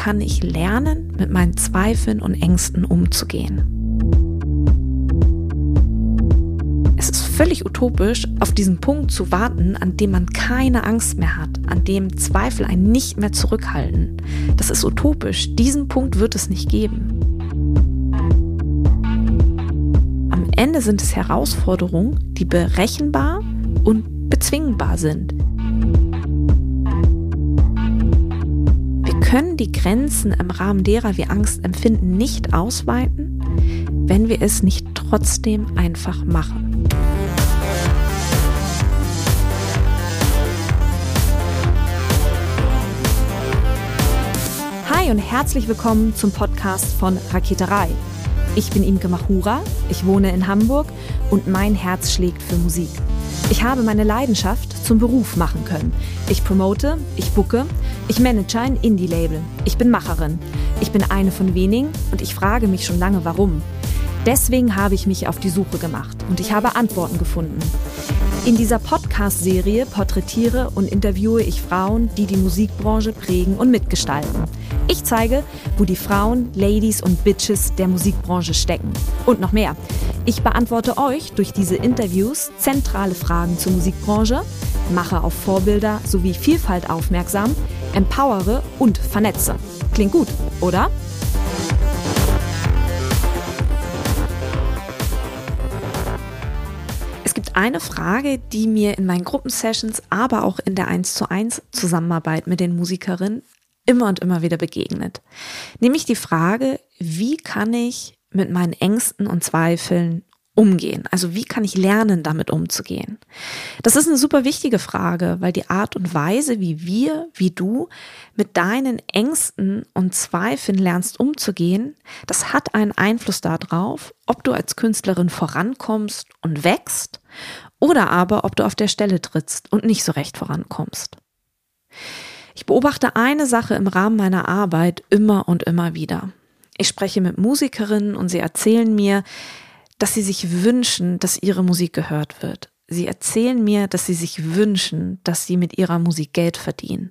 kann ich lernen, mit meinen Zweifeln und Ängsten umzugehen? Es ist völlig utopisch, auf diesen Punkt zu warten, an dem man keine Angst mehr hat, an dem Zweifel einen nicht mehr zurückhalten. Das ist utopisch. Diesen Punkt wird es nicht geben. Am Ende sind es Herausforderungen, die berechenbar und bezwingbar sind. Können die Grenzen im Rahmen derer wir Angst empfinden nicht ausweiten, wenn wir es nicht trotzdem einfach machen. Hi und herzlich willkommen zum Podcast von Raketerei. Ich bin Imke Machura, ich wohne in Hamburg und mein Herz schlägt für Musik. Ich habe meine Leidenschaft zum Beruf machen können. Ich promote, ich bucke, ich manage ein Indie-Label. Ich bin Macherin. Ich bin eine von wenigen und ich frage mich schon lange, warum. Deswegen habe ich mich auf die Suche gemacht und ich habe Antworten gefunden. In dieser Podcast-Serie porträtiere und interviewe ich Frauen, die die Musikbranche prägen und mitgestalten. Ich zeige, wo die Frauen, Ladies und Bitches der Musikbranche stecken. Und noch mehr. Ich beantworte euch durch diese Interviews zentrale Fragen zur Musikbranche, mache auf Vorbilder sowie Vielfalt aufmerksam, empowere und vernetze. Klingt gut, oder? eine Frage, die mir in meinen Gruppensessions, aber auch in der 1 zu 1 Zusammenarbeit mit den Musikerinnen immer und immer wieder begegnet. Nämlich die Frage, wie kann ich mit meinen Ängsten und Zweifeln umgehen? Also wie kann ich lernen, damit umzugehen? Das ist eine super wichtige Frage, weil die Art und Weise, wie wir, wie du mit deinen Ängsten und Zweifeln lernst umzugehen, das hat einen Einfluss darauf, ob du als Künstlerin vorankommst und wächst oder aber ob du auf der Stelle trittst und nicht so recht vorankommst. Ich beobachte eine Sache im Rahmen meiner Arbeit immer und immer wieder. Ich spreche mit Musikerinnen und sie erzählen mir, dass sie sich wünschen, dass ihre Musik gehört wird. Sie erzählen mir, dass sie sich wünschen, dass sie mit ihrer Musik Geld verdienen.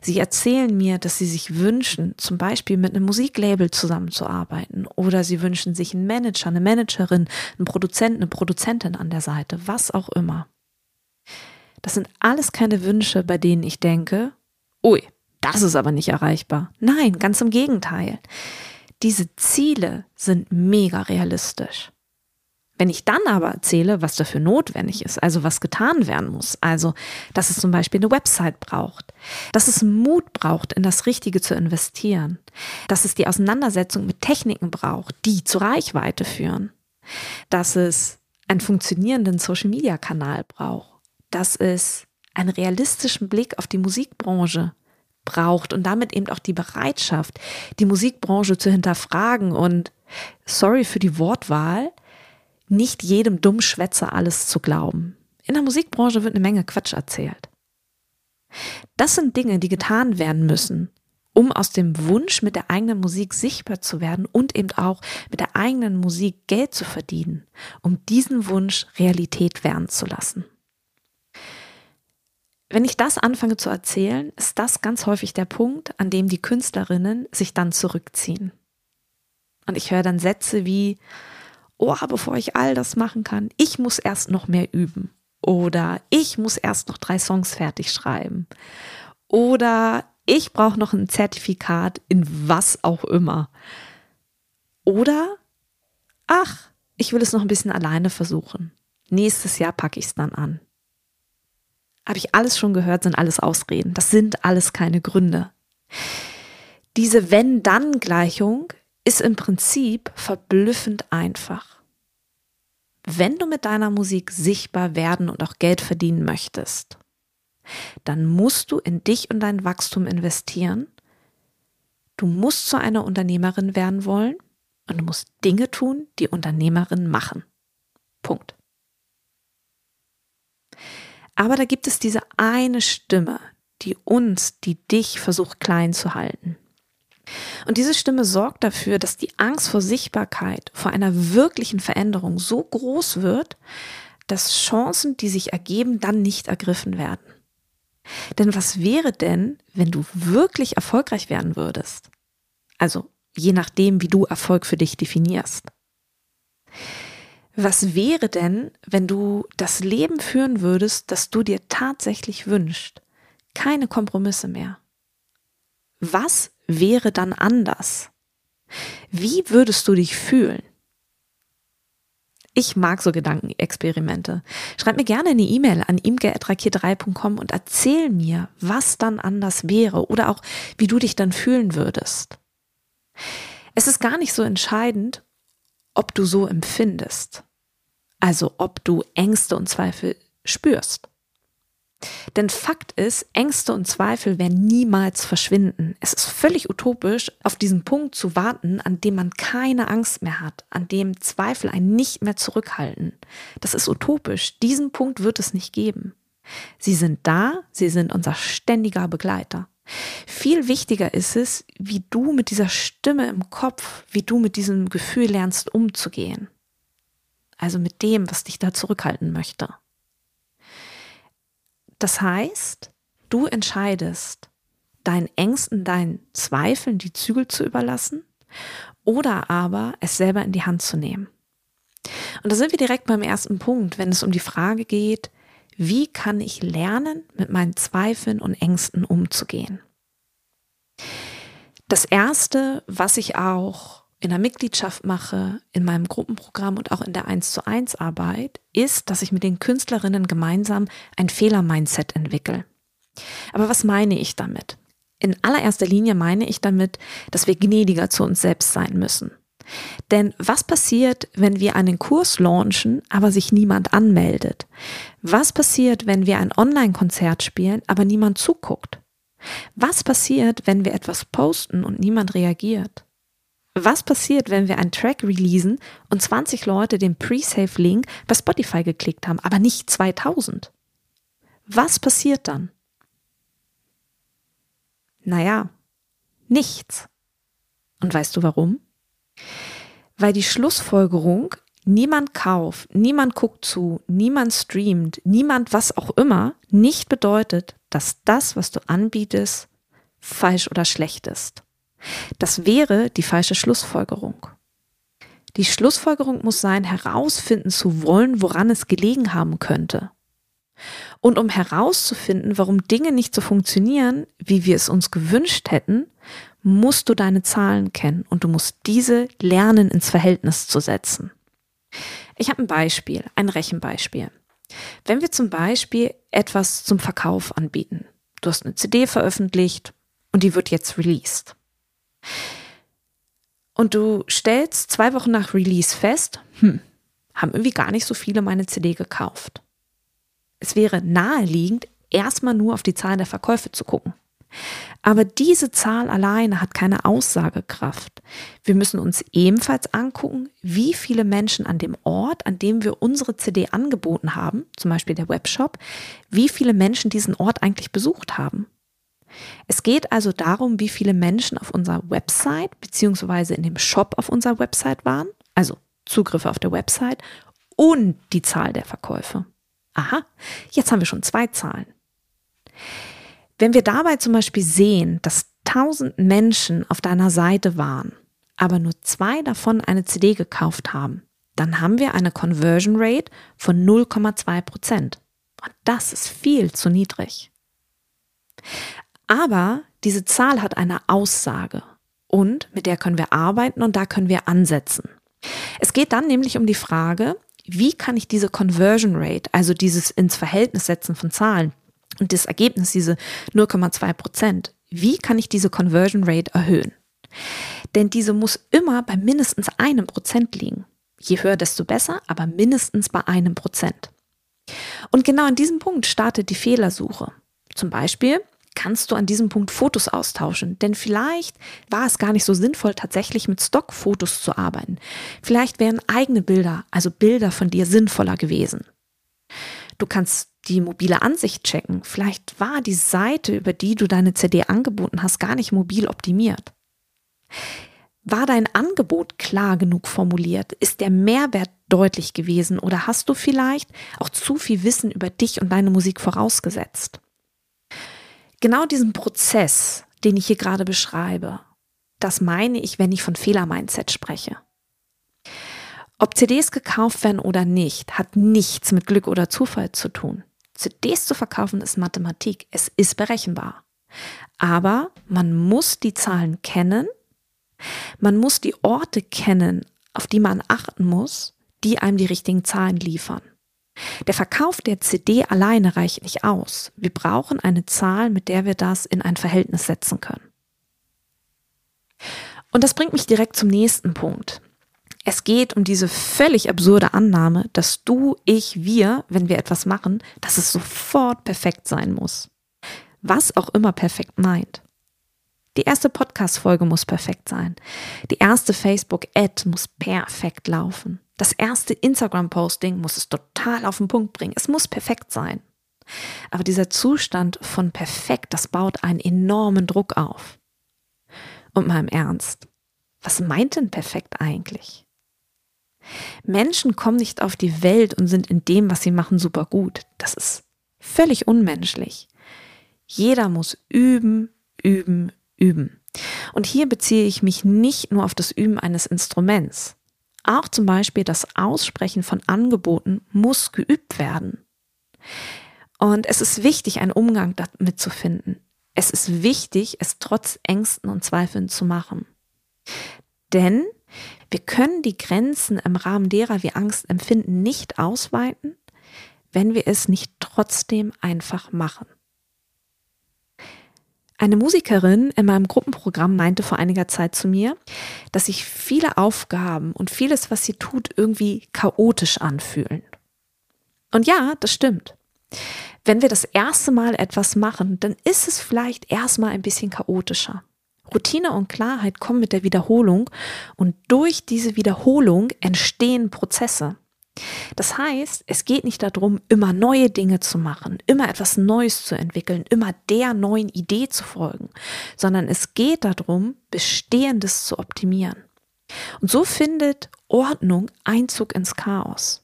Sie erzählen mir, dass sie sich wünschen, zum Beispiel mit einem Musiklabel zusammenzuarbeiten. Oder sie wünschen sich einen Manager, eine Managerin, einen Produzenten, eine Produzentin an der Seite, was auch immer. Das sind alles keine Wünsche, bei denen ich denke, ui, das ist aber nicht erreichbar. Nein, ganz im Gegenteil. Diese Ziele sind mega realistisch. Wenn ich dann aber erzähle, was dafür notwendig ist, also was getan werden muss, also dass es zum Beispiel eine Website braucht, dass es Mut braucht, in das Richtige zu investieren, dass es die Auseinandersetzung mit Techniken braucht, die zur Reichweite führen, dass es einen funktionierenden Social-Media-Kanal braucht, dass es einen realistischen Blick auf die Musikbranche braucht und damit eben auch die Bereitschaft, die Musikbranche zu hinterfragen und sorry für die Wortwahl, nicht jedem Dummschwätzer alles zu glauben. In der Musikbranche wird eine Menge Quatsch erzählt. Das sind Dinge, die getan werden müssen, um aus dem Wunsch, mit der eigenen Musik sichtbar zu werden und eben auch mit der eigenen Musik Geld zu verdienen, um diesen Wunsch Realität werden zu lassen. Wenn ich das anfange zu erzählen, ist das ganz häufig der Punkt, an dem die Künstlerinnen sich dann zurückziehen. Und ich höre dann Sätze wie, oh, bevor ich all das machen kann, ich muss erst noch mehr üben. Oder ich muss erst noch drei Songs fertig schreiben. Oder ich brauche noch ein Zertifikat in was auch immer. Oder, ach, ich will es noch ein bisschen alleine versuchen. Nächstes Jahr packe ich es dann an. Habe ich alles schon gehört, sind alles Ausreden. Das sind alles keine Gründe. Diese Wenn-Dann-Gleichung ist im Prinzip verblüffend einfach. Wenn du mit deiner Musik sichtbar werden und auch Geld verdienen möchtest, dann musst du in dich und dein Wachstum investieren. Du musst zu einer Unternehmerin werden wollen und du musst Dinge tun, die Unternehmerinnen machen. Punkt. Aber da gibt es diese eine Stimme, die uns, die dich versucht klein zu halten. Und diese Stimme sorgt dafür, dass die Angst vor Sichtbarkeit, vor einer wirklichen Veränderung so groß wird, dass Chancen, die sich ergeben, dann nicht ergriffen werden. Denn was wäre denn, wenn du wirklich erfolgreich werden würdest? Also je nachdem, wie du Erfolg für dich definierst. Was wäre denn, wenn du das Leben führen würdest, das du dir tatsächlich wünschst? Keine Kompromisse mehr. Was wäre dann anders? Wie würdest du dich fühlen? Ich mag so Gedankenexperimente. Schreib mir gerne eine E-Mail an imge.rakier3.com und erzähl mir, was dann anders wäre oder auch, wie du dich dann fühlen würdest. Es ist gar nicht so entscheidend, ob du so empfindest. Also ob du Ängste und Zweifel spürst. Denn Fakt ist, Ängste und Zweifel werden niemals verschwinden. Es ist völlig utopisch, auf diesen Punkt zu warten, an dem man keine Angst mehr hat, an dem Zweifel einen nicht mehr zurückhalten. Das ist utopisch. Diesen Punkt wird es nicht geben. Sie sind da, sie sind unser ständiger Begleiter. Viel wichtiger ist es, wie du mit dieser Stimme im Kopf, wie du mit diesem Gefühl lernst umzugehen. Also mit dem, was dich da zurückhalten möchte. Das heißt, du entscheidest, deinen Ängsten, deinen Zweifeln die Zügel zu überlassen oder aber es selber in die Hand zu nehmen. Und da sind wir direkt beim ersten Punkt, wenn es um die Frage geht, wie kann ich lernen, mit meinen Zweifeln und Ängsten umzugehen? Das erste, was ich auch in der Mitgliedschaft mache, in meinem Gruppenprogramm und auch in der 1 zu 1 Arbeit, ist, dass ich mit den Künstlerinnen gemeinsam ein Fehler-Mindset entwickle. Aber was meine ich damit? In allererster Linie meine ich damit, dass wir gnädiger zu uns selbst sein müssen. Denn was passiert, wenn wir einen Kurs launchen, aber sich niemand anmeldet? Was passiert, wenn wir ein Online-Konzert spielen, aber niemand zuguckt? Was passiert, wenn wir etwas posten und niemand reagiert? Was passiert, wenn wir einen Track releasen und 20 Leute den Pre-Save-Link bei Spotify geklickt haben, aber nicht 2000? Was passiert dann? Naja, nichts. Und weißt du warum? Weil die Schlussfolgerung, niemand kauft, niemand guckt zu, niemand streamt, niemand was auch immer, nicht bedeutet, dass das, was du anbietest, falsch oder schlecht ist. Das wäre die falsche Schlussfolgerung. Die Schlussfolgerung muss sein, herausfinden zu wollen, woran es gelegen haben könnte. Und um herauszufinden, warum Dinge nicht so funktionieren, wie wir es uns gewünscht hätten, musst du deine Zahlen kennen und du musst diese lernen ins Verhältnis zu setzen. Ich habe ein Beispiel, ein Rechenbeispiel. Wenn wir zum Beispiel etwas zum Verkauf anbieten, du hast eine CD veröffentlicht und die wird jetzt released. Und du stellst zwei Wochen nach Release fest, hm, haben irgendwie gar nicht so viele meine CD gekauft. Es wäre naheliegend, erstmal nur auf die Zahlen der Verkäufe zu gucken. Aber diese Zahl alleine hat keine Aussagekraft. Wir müssen uns ebenfalls angucken, wie viele Menschen an dem Ort, an dem wir unsere CD angeboten haben, zum Beispiel der Webshop, wie viele Menschen diesen Ort eigentlich besucht haben. Es geht also darum, wie viele Menschen auf unserer Website beziehungsweise in dem Shop auf unserer Website waren, also Zugriffe auf der Website und die Zahl der Verkäufe. Aha, jetzt haben wir schon zwei Zahlen. Wenn wir dabei zum Beispiel sehen, dass 1000 Menschen auf deiner Seite waren, aber nur zwei davon eine CD gekauft haben, dann haben wir eine Conversion Rate von 0,2 Prozent. Und das ist viel zu niedrig. Aber diese Zahl hat eine Aussage und mit der können wir arbeiten und da können wir ansetzen. Es geht dann nämlich um die Frage, wie kann ich diese Conversion Rate, also dieses ins Verhältnis setzen von Zahlen und das Ergebnis, diese 0,2 Prozent, wie kann ich diese Conversion Rate erhöhen? Denn diese muss immer bei mindestens einem Prozent liegen. Je höher, desto besser, aber mindestens bei einem Prozent. Und genau an diesem Punkt startet die Fehlersuche. Zum Beispiel, kannst du an diesem Punkt Fotos austauschen. Denn vielleicht war es gar nicht so sinnvoll, tatsächlich mit Stockfotos zu arbeiten. Vielleicht wären eigene Bilder, also Bilder von dir, sinnvoller gewesen. Du kannst die mobile Ansicht checken. Vielleicht war die Seite, über die du deine CD angeboten hast, gar nicht mobil optimiert. War dein Angebot klar genug formuliert? Ist der Mehrwert deutlich gewesen? Oder hast du vielleicht auch zu viel Wissen über dich und deine Musik vorausgesetzt? Genau diesen Prozess, den ich hier gerade beschreibe, das meine ich, wenn ich von Fehler-Mindset spreche. Ob CDs gekauft werden oder nicht, hat nichts mit Glück oder Zufall zu tun. CDs zu verkaufen ist Mathematik. Es ist berechenbar. Aber man muss die Zahlen kennen. Man muss die Orte kennen, auf die man achten muss, die einem die richtigen Zahlen liefern. Der Verkauf der CD alleine reicht nicht aus. Wir brauchen eine Zahl, mit der wir das in ein Verhältnis setzen können. Und das bringt mich direkt zum nächsten Punkt. Es geht um diese völlig absurde Annahme, dass du, ich, wir, wenn wir etwas machen, dass es sofort perfekt sein muss. Was auch immer perfekt meint. Die erste Podcast-Folge muss perfekt sein. Die erste Facebook-Ad muss perfekt laufen. Das erste Instagram-Posting muss es total auf den Punkt bringen. Es muss perfekt sein. Aber dieser Zustand von perfekt, das baut einen enormen Druck auf. Und mal im Ernst, was meint denn perfekt eigentlich? Menschen kommen nicht auf die Welt und sind in dem, was sie machen, super gut. Das ist völlig unmenschlich. Jeder muss üben, üben, üben. Und hier beziehe ich mich nicht nur auf das Üben eines Instruments. Auch zum Beispiel das Aussprechen von Angeboten muss geübt werden. Und es ist wichtig, einen Umgang damit zu finden. Es ist wichtig, es trotz Ängsten und Zweifeln zu machen. Denn wir können die Grenzen im Rahmen derer wir Angst empfinden nicht ausweiten, wenn wir es nicht trotzdem einfach machen. Eine Musikerin in meinem Gruppenprogramm meinte vor einiger Zeit zu mir, dass sich viele Aufgaben und vieles, was sie tut, irgendwie chaotisch anfühlen. Und ja, das stimmt. Wenn wir das erste Mal etwas machen, dann ist es vielleicht erstmal ein bisschen chaotischer. Routine und Klarheit kommen mit der Wiederholung und durch diese Wiederholung entstehen Prozesse. Das heißt, es geht nicht darum, immer neue Dinge zu machen, immer etwas Neues zu entwickeln, immer der neuen Idee zu folgen, sondern es geht darum, Bestehendes zu optimieren. Und so findet Ordnung Einzug ins Chaos.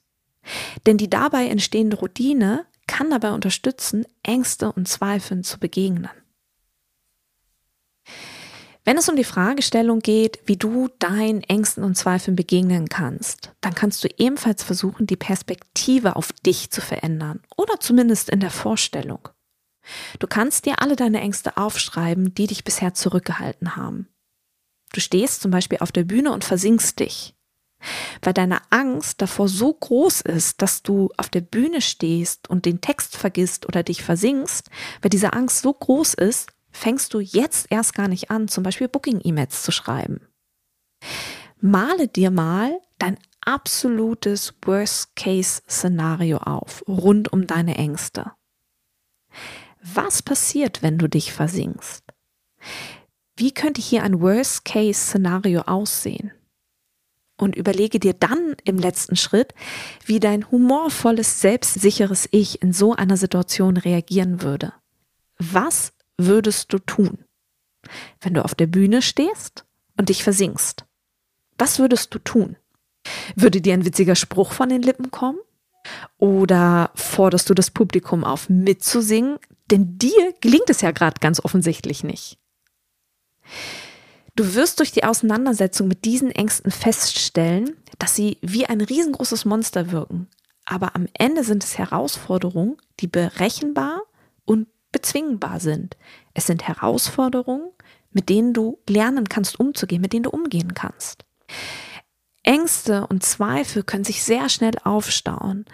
Denn die dabei entstehende Routine kann dabei unterstützen, Ängste und Zweifeln zu begegnen. Wenn es um die Fragestellung geht, wie du deinen Ängsten und Zweifeln begegnen kannst, dann kannst du ebenfalls versuchen, die Perspektive auf dich zu verändern oder zumindest in der Vorstellung. Du kannst dir alle deine Ängste aufschreiben, die dich bisher zurückgehalten haben. Du stehst zum Beispiel auf der Bühne und versinkst dich. Weil deine Angst davor so groß ist, dass du auf der Bühne stehst und den Text vergisst oder dich versinkst, weil diese Angst so groß ist, fängst du jetzt erst gar nicht an, zum Beispiel Booking-E-Mails zu schreiben. Male dir mal dein absolutes Worst-Case-Szenario auf, rund um deine Ängste. Was passiert, wenn du dich versinkst? Wie könnte hier ein Worst-Case-Szenario aussehen? Und überlege dir dann im letzten Schritt, wie dein humorvolles, selbstsicheres Ich in so einer Situation reagieren würde. Was würdest du tun, wenn du auf der Bühne stehst und dich versinkst? Was würdest du tun? Würde dir ein witziger Spruch von den Lippen kommen? Oder forderst du das Publikum auf, mitzusingen? Denn dir gelingt es ja gerade ganz offensichtlich nicht. Du wirst durch die Auseinandersetzung mit diesen Ängsten feststellen, dass sie wie ein riesengroßes Monster wirken. Aber am Ende sind es Herausforderungen, die berechenbar und bezwingbar sind. Es sind Herausforderungen, mit denen du lernen kannst umzugehen, mit denen du umgehen kannst. Ängste und Zweifel können sich sehr schnell aufstauen,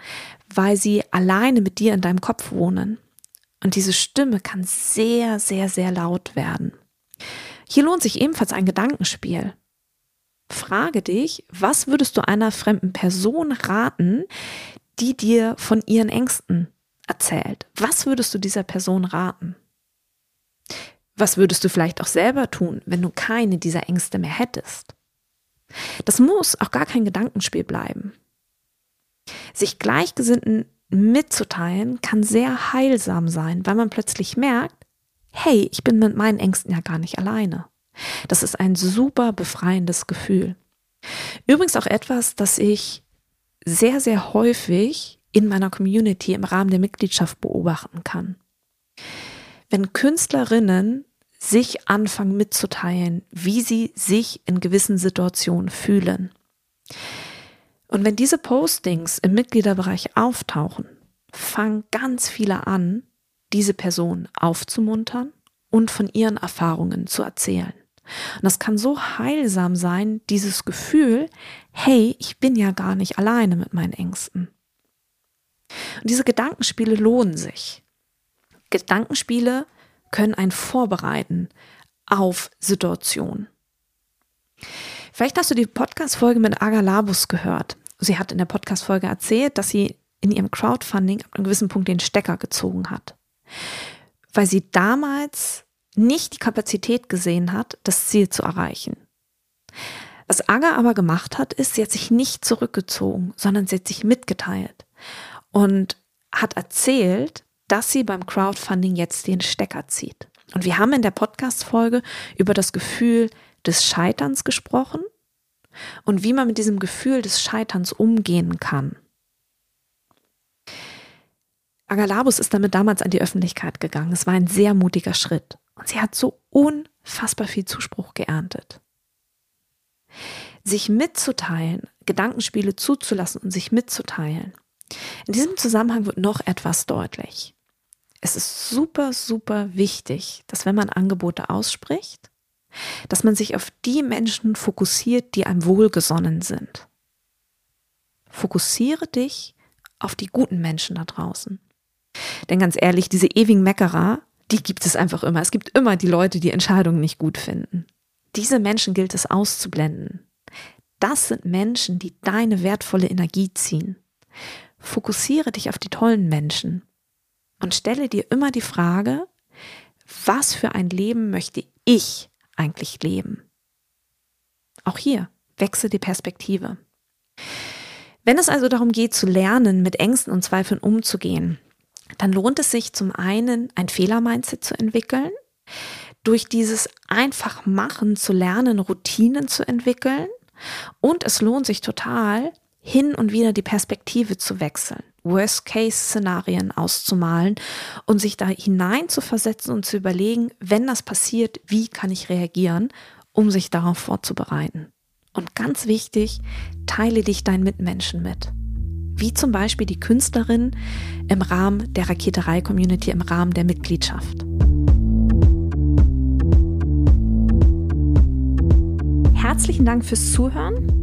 weil sie alleine mit dir in deinem Kopf wohnen. Und diese Stimme kann sehr, sehr, sehr laut werden. Hier lohnt sich ebenfalls ein Gedankenspiel. Frage dich, was würdest du einer fremden Person raten, die dir von ihren Ängsten erzählt. Was würdest du dieser Person raten? Was würdest du vielleicht auch selber tun, wenn du keine dieser Ängste mehr hättest? Das muss auch gar kein Gedankenspiel bleiben. Sich Gleichgesinnten mitzuteilen kann sehr heilsam sein, weil man plötzlich merkt, hey, ich bin mit meinen Ängsten ja gar nicht alleine. Das ist ein super befreiendes Gefühl. Übrigens auch etwas, das ich sehr, sehr häufig in meiner Community im Rahmen der Mitgliedschaft beobachten kann. Wenn Künstlerinnen sich anfangen mitzuteilen, wie sie sich in gewissen Situationen fühlen. Und wenn diese Postings im Mitgliederbereich auftauchen, fangen ganz viele an, diese Person aufzumuntern und von ihren Erfahrungen zu erzählen. Und das kann so heilsam sein, dieses Gefühl, hey, ich bin ja gar nicht alleine mit meinen Ängsten. Und diese Gedankenspiele lohnen sich. Gedankenspiele können einen vorbereiten auf Situationen. Vielleicht hast du die Podcast-Folge mit Aga Labus gehört. Sie hat in der Podcast-Folge erzählt, dass sie in ihrem Crowdfunding ab einem gewissen Punkt den Stecker gezogen hat. Weil sie damals nicht die Kapazität gesehen hat, das Ziel zu erreichen. Was Aga aber gemacht hat, ist, sie hat sich nicht zurückgezogen, sondern sie hat sich mitgeteilt und hat erzählt, dass sie beim Crowdfunding jetzt den Stecker zieht. Und wir haben in der Podcast-Folge über das Gefühl des Scheiterns gesprochen und wie man mit diesem Gefühl des Scheiterns umgehen kann. Agalabus ist damit damals an die Öffentlichkeit gegangen. Es war ein sehr mutiger Schritt. Und sie hat so unfassbar viel Zuspruch geerntet. Sich mitzuteilen, Gedankenspiele zuzulassen und sich mitzuteilen. In diesem Zusammenhang wird noch etwas deutlich. Es ist super, super wichtig, dass wenn man Angebote ausspricht, dass man sich auf die Menschen fokussiert, die einem wohlgesonnen sind. Fokussiere dich auf die guten Menschen da draußen. Denn ganz ehrlich, diese ewigen Meckerer, die gibt es einfach immer. Es gibt immer die Leute, die Entscheidungen nicht gut finden. Diese Menschen gilt es auszublenden. Das sind Menschen, die deine wertvolle Energie ziehen. Fokussiere dich auf die tollen Menschen und stelle dir immer die Frage, was für ein Leben möchte ich eigentlich leben? Auch hier, wechsle die Perspektive. Wenn es also darum geht zu lernen, mit Ängsten und Zweifeln umzugehen, dann lohnt es sich zum einen, ein Fehler-Mindset zu entwickeln, durch dieses einfach machen zu lernen, Routinen zu entwickeln und es lohnt sich total, hin und wieder die Perspektive zu wechseln, Worst-Case-Szenarien auszumalen und sich da hinein zu versetzen und zu überlegen, wenn das passiert, wie kann ich reagieren, um sich darauf vorzubereiten. Und ganz wichtig, teile dich deinen Mitmenschen mit wie zum Beispiel die Künstlerin im Rahmen der Raketerei-Community, im Rahmen der Mitgliedschaft. Herzlichen Dank fürs Zuhören.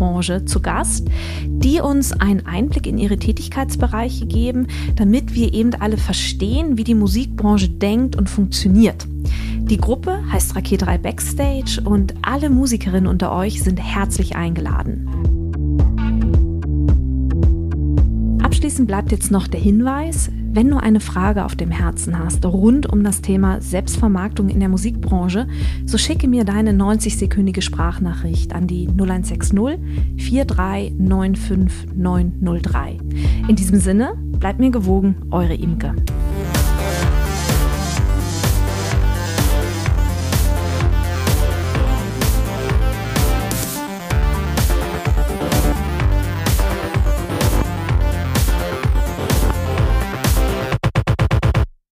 Musikbranche zu Gast, die uns einen Einblick in ihre Tätigkeitsbereiche geben, damit wir eben alle verstehen, wie die Musikbranche denkt und funktioniert. Die Gruppe heißt Raket 3 Backstage und alle Musikerinnen unter euch sind herzlich eingeladen. Abschließend bleibt jetzt noch der Hinweis, wenn du eine Frage auf dem Herzen hast rund um das Thema Selbstvermarktung in der Musikbranche, so schicke mir deine 90-sekündige Sprachnachricht an die 0160 4395903. In diesem Sinne, bleibt mir gewogen, eure Imke.